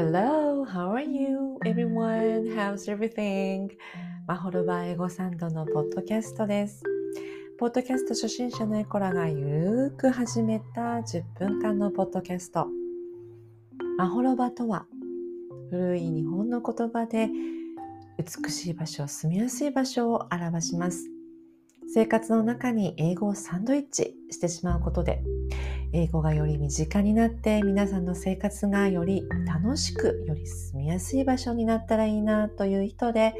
Hello, how are you, everyone? How's everything? マホルバーエゴサンドのポッドキャストです。ポッドキャスト初心者のエコラがゆるーく始めた10分間のポッドキャスト。マホロバとは、古い日本の言葉で美しい場所、住みやすい場所を表します。生活の中に英語をサンドイッチしてしまうことで英語がより身近になって皆さんの生活がより楽しくより住みやすい場所になったらいいなという人で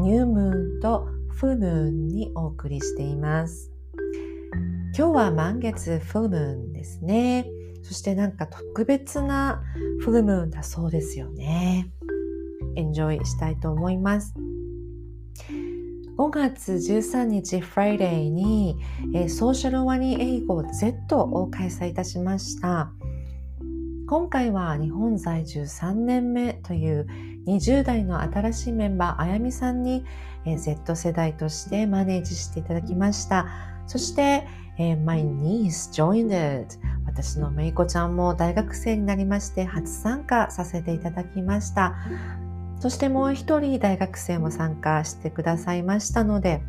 ニュームーンとフルムーンにお送りしています。今日は満月フルムーンですね。そしてなんか特別なフルムーンだそうですよね。エンジョイしたいと思います。5月13日 Friday に、えー、ソーシャルワニ英語 Z を開催いたしました。今回は日本在住3年目という20代の新しいメンバーあやみさんに、えー、Z 世代としてマネージしていただきました。そして、えー、My niece joined it 私のめいこちゃんも大学生になりまして初参加させていただきました。そしてもう一人大学生も参加してくださいましたので、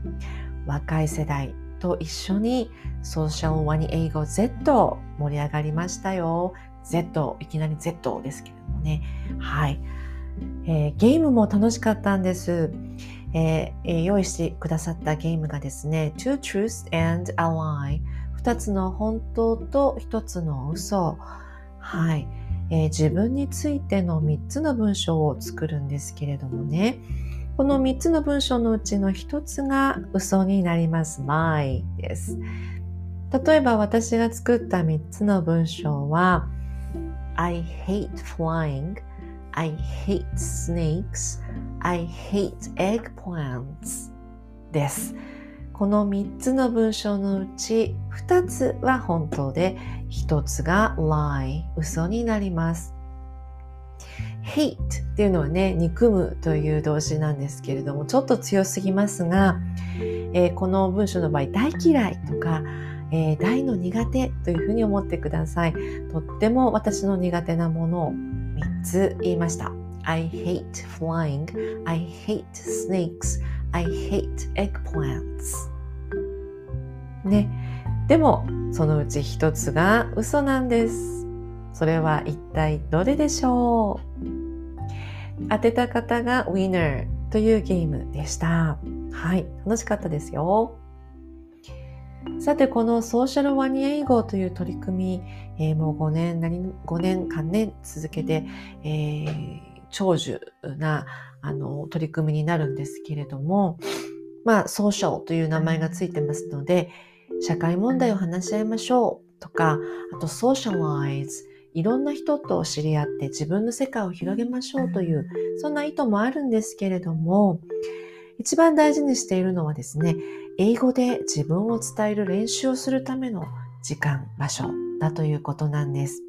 若い世代と一緒にソーシャルワニ英語 Z 盛り上がりましたよ。Z、いきなり Z ですけどもね。はい。えー、ゲームも楽しかったんです。えー、用意してくださったゲームがですね、Two Truths and a Lie 二つの本当と一つの嘘。はい。えー、自分についての3つの文章を作るんですけれどもね、この3つの文章のうちの1つが嘘になります。lie です。例えば私が作った3つの文章は I hate flying I hate snakes I hate eggplants です。この3つの文章のうち2つは本当で1つが lie 嘘になります。hate っていうのはね憎むという動詞なんですけれどもちょっと強すぎますが、えー、この文章の場合大嫌いとか、えー、大の苦手というふうに思ってください。とっても私の苦手なものを3つ言いました。I hate flying. I hate snakes. I hate eggplants ね。でも、そのうち一つが嘘なんです。それは一体どれでしょう？当てた方が Winner というゲームでした。はい、楽しかったですよ。さて、このソーシャルワニ英語という取り組み、えー、もう5年、何5年間ね、続けて、えー、長寿なあの取り組みになるんですけれども、まあ、ソーシャルという名前がついてますので、社会問題を話し合いましょうとか、あとソーシャライズ、いろんな人と知り合って自分の世界を広げましょうという、そんな意図もあるんですけれども、一番大事にしているのはですね、英語で自分を伝える練習をするための時間、場所だということなんです。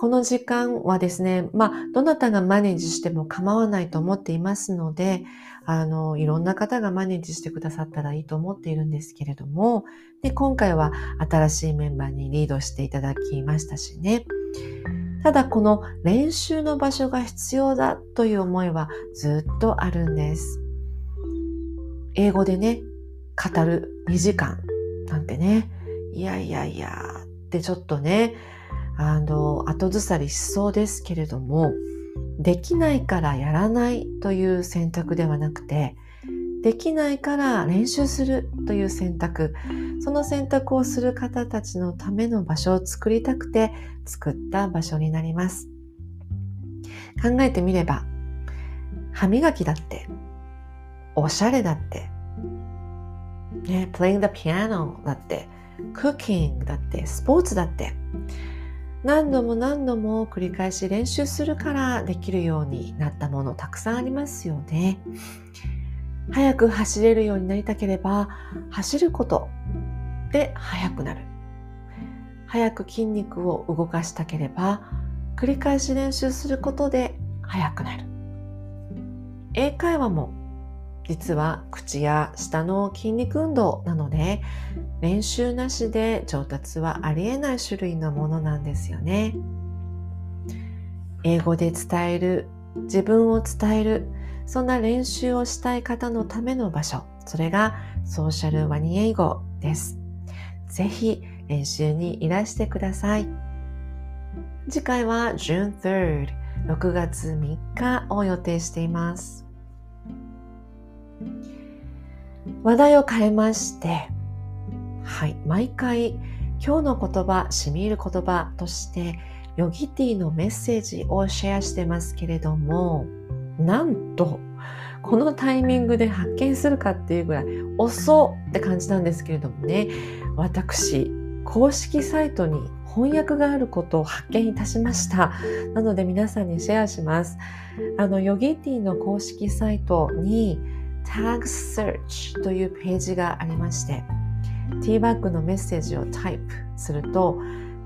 この時間はですね、まあ、どなたがマネージしても構わないと思っていますので、あの、いろんな方がマネージしてくださったらいいと思っているんですけれども、で、今回は新しいメンバーにリードしていただきましたしね。ただ、この練習の場所が必要だという思いはずっとあるんです。英語でね、語る2時間なんてね、いやいやいやってちょっとね、あの、後ずさりしそうですけれども、できないからやらないという選択ではなくて、できないから練習するという選択、その選択をする方たちのための場所を作りたくて作った場所になります。考えてみれば、歯磨きだって、おしゃれだって、ね、playing the piano だって、cooking だって、スポーツだって、何度も何度も繰り返し練習するからできるようになったものたくさんありますよね。早く走れるようになりたければ走ることで速くなる。早く筋肉を動かしたければ繰り返し練習することで速くなる。英会話も実は口や舌の筋肉運動なので練習なしで上達はありえない種類のものなんですよね。英語で伝える、自分を伝える、そんな練習をしたい方のための場所、それがソーシャルワニ英語です。ぜひ練習にいらしてください。次回は June 3rd、6月3日を予定しています。話題を変えまして、はい、毎回今日の言葉、しみ入る言葉としてヨギティのメッセージをシェアしてますけれども、なんと、このタイミングで発見するかっていうぐらい遅って感じなんですけれどもね、私、公式サイトに翻訳があることを発見いたしました。なので皆さんにシェアします。あの、ヨギティの公式サイトに Tag Search というページがありまして、ティーバッグのメッセージをタイプすると、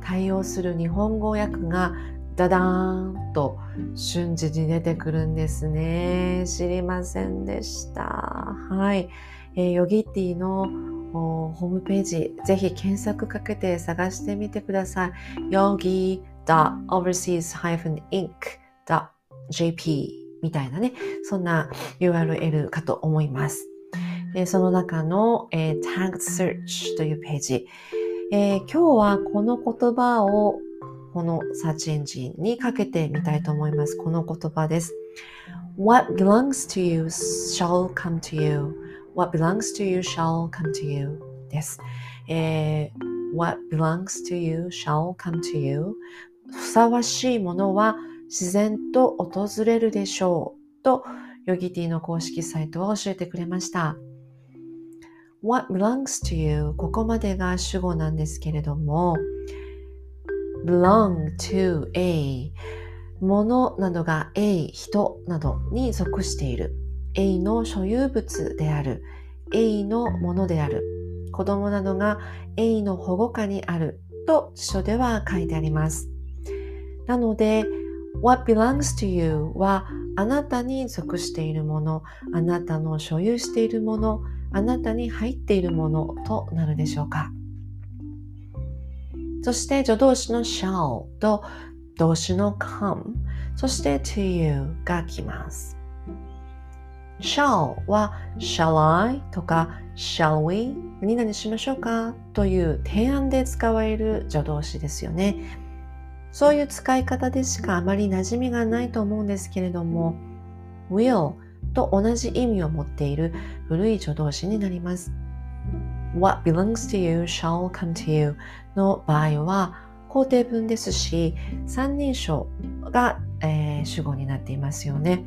対応する日本語訳がダダーンと瞬時に出てくるんですね。知りませんでした。はい。えー、ヨギティのホームページ、ぜひ検索かけて探してみてください。yogi.overseas-inc.jp みたいなね、そんな URL かと思います。でその中の、えー、Tag Search というページ、えー、今日はこの言葉をこのサーチエンジンにかけてみたいと思います。この言葉です。What belongs to you shall come to you. What belongs to you shall come to you です。えー、What belongs to you shall come to you ふさわしいものは自然と訪れるでしょう。とヨギティの公式サイトは教えてくれました。What belongs to you? ここまでが主語なんですけれども belong to a ものなどが a 人などに属している。A の所有物である。A のものである。子供などが A の保護下にある。と辞書では書いてあります。なので What belongs to you はあなたに属しているものあなたの所有しているものあなたに入っているものとなるでしょうかそして助動詞の shall と動詞の come そして to you が来ます shall は shall I とか shall we 何々しましょうかという提案で使われる助動詞ですよね。そういう使い方でしかあまり馴染みがないと思うんですけれども will と同じ意味を持っている古い助動詞になります。What belongs to you shall come to you の場合は肯定文ですし三人称が、えー、主語になっていますよね。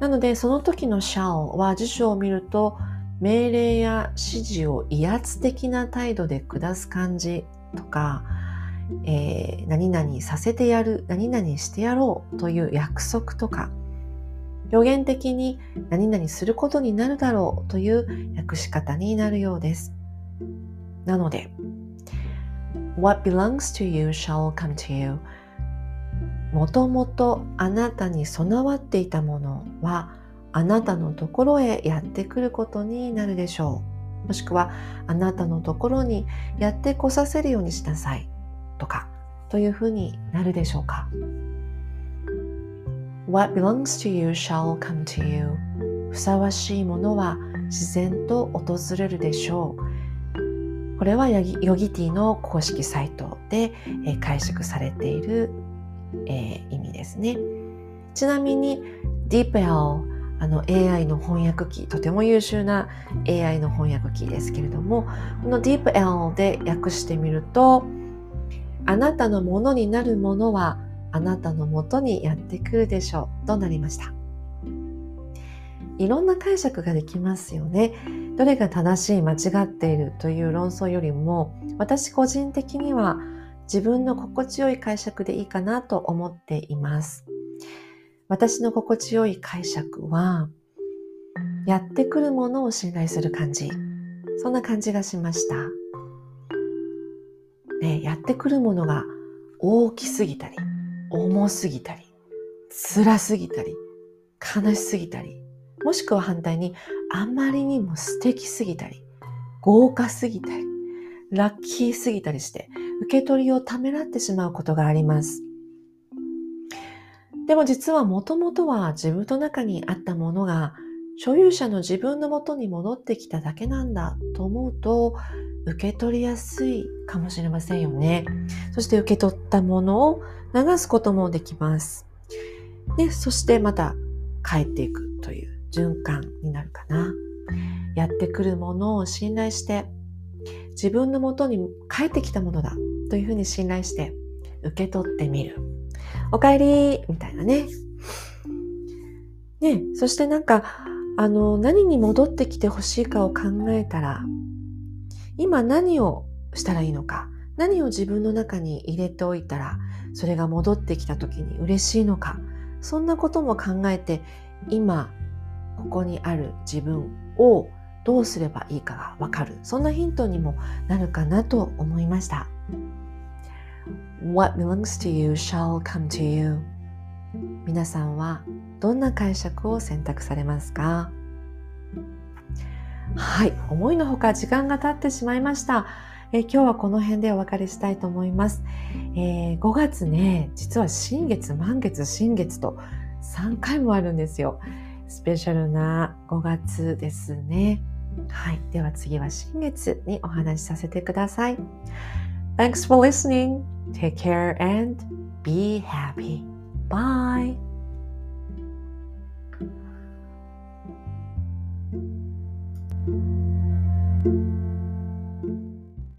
なのでその時の shall は辞書を見ると命令や指示を威圧的な態度で下す感じとか、えー、何々させてやる何々してやろうという約束とか予言的に何々することになるだろうという訳し方になるようです。なので What belongs to you shall come to you もともとあなたに備わっていたものはあなたのところへやってくることになるでしょう。もしくはあなたのところにやってこさせるようにしなさいとかというふうになるでしょうか？What belongs to you shall come to you ふさわしいものは自然と訪れるでしょう。これはヨギティの公式サイトで解釈されているえ、意味ですね。ちなみに DeepL あの AI の翻訳機とても優秀な AI の翻訳機ですけれどもこの DeepL で訳してみるとあなたのものになるものはあなたのもとにやってくるでしょうとなりましたいろんな解釈ができますよねどれが正しい間違っているという論争よりも私個人的には自分の心地よい解釈でいいかなと思っています。私の心地よい解釈は、やってくるものを信頼する感じ。そんな感じがしました。ね、やってくるものが大きすぎたり、重すぎたり、辛すぎたり、悲しすぎたり、もしくは反対にあまりにも素敵すぎたり、豪華すぎたり、ラッキーすぎたりして、受け取りをためらってしまうことがあります。でも実はもともとは自分の中にあったものが所有者の自分のもとに戻ってきただけなんだと思うと受け取りやすいかもしれませんよね。そして受け取ったものを流すこともできます。で、そしてまた帰っていくという循環になるかな。やってくるものを信頼して自分のもとに帰ってきたものだというふうに信頼して受け取ってみる。おかえりみたいなね。ね、そしてなんか、あの、何に戻ってきてほしいかを考えたら、今何をしたらいいのか、何を自分の中に入れておいたら、それが戻ってきた時に嬉しいのか、そんなことも考えて、今、ここにある自分をどうすればいいかがわかる。そんなヒントにもなるかなと思いました。What belongs to you shall come to you 皆さんはどんな解釈を選択されますか？はい。思いのほか時間が経ってしまいました。え今日はこの辺でお別れしたいと思います、えー、5月ね実は新月満月新月と3回もあるんですよ。スペシャルな5月ですね。はい。では次は新月にお話しさせてください。Thanks for listening. Take care and be happy. Bye.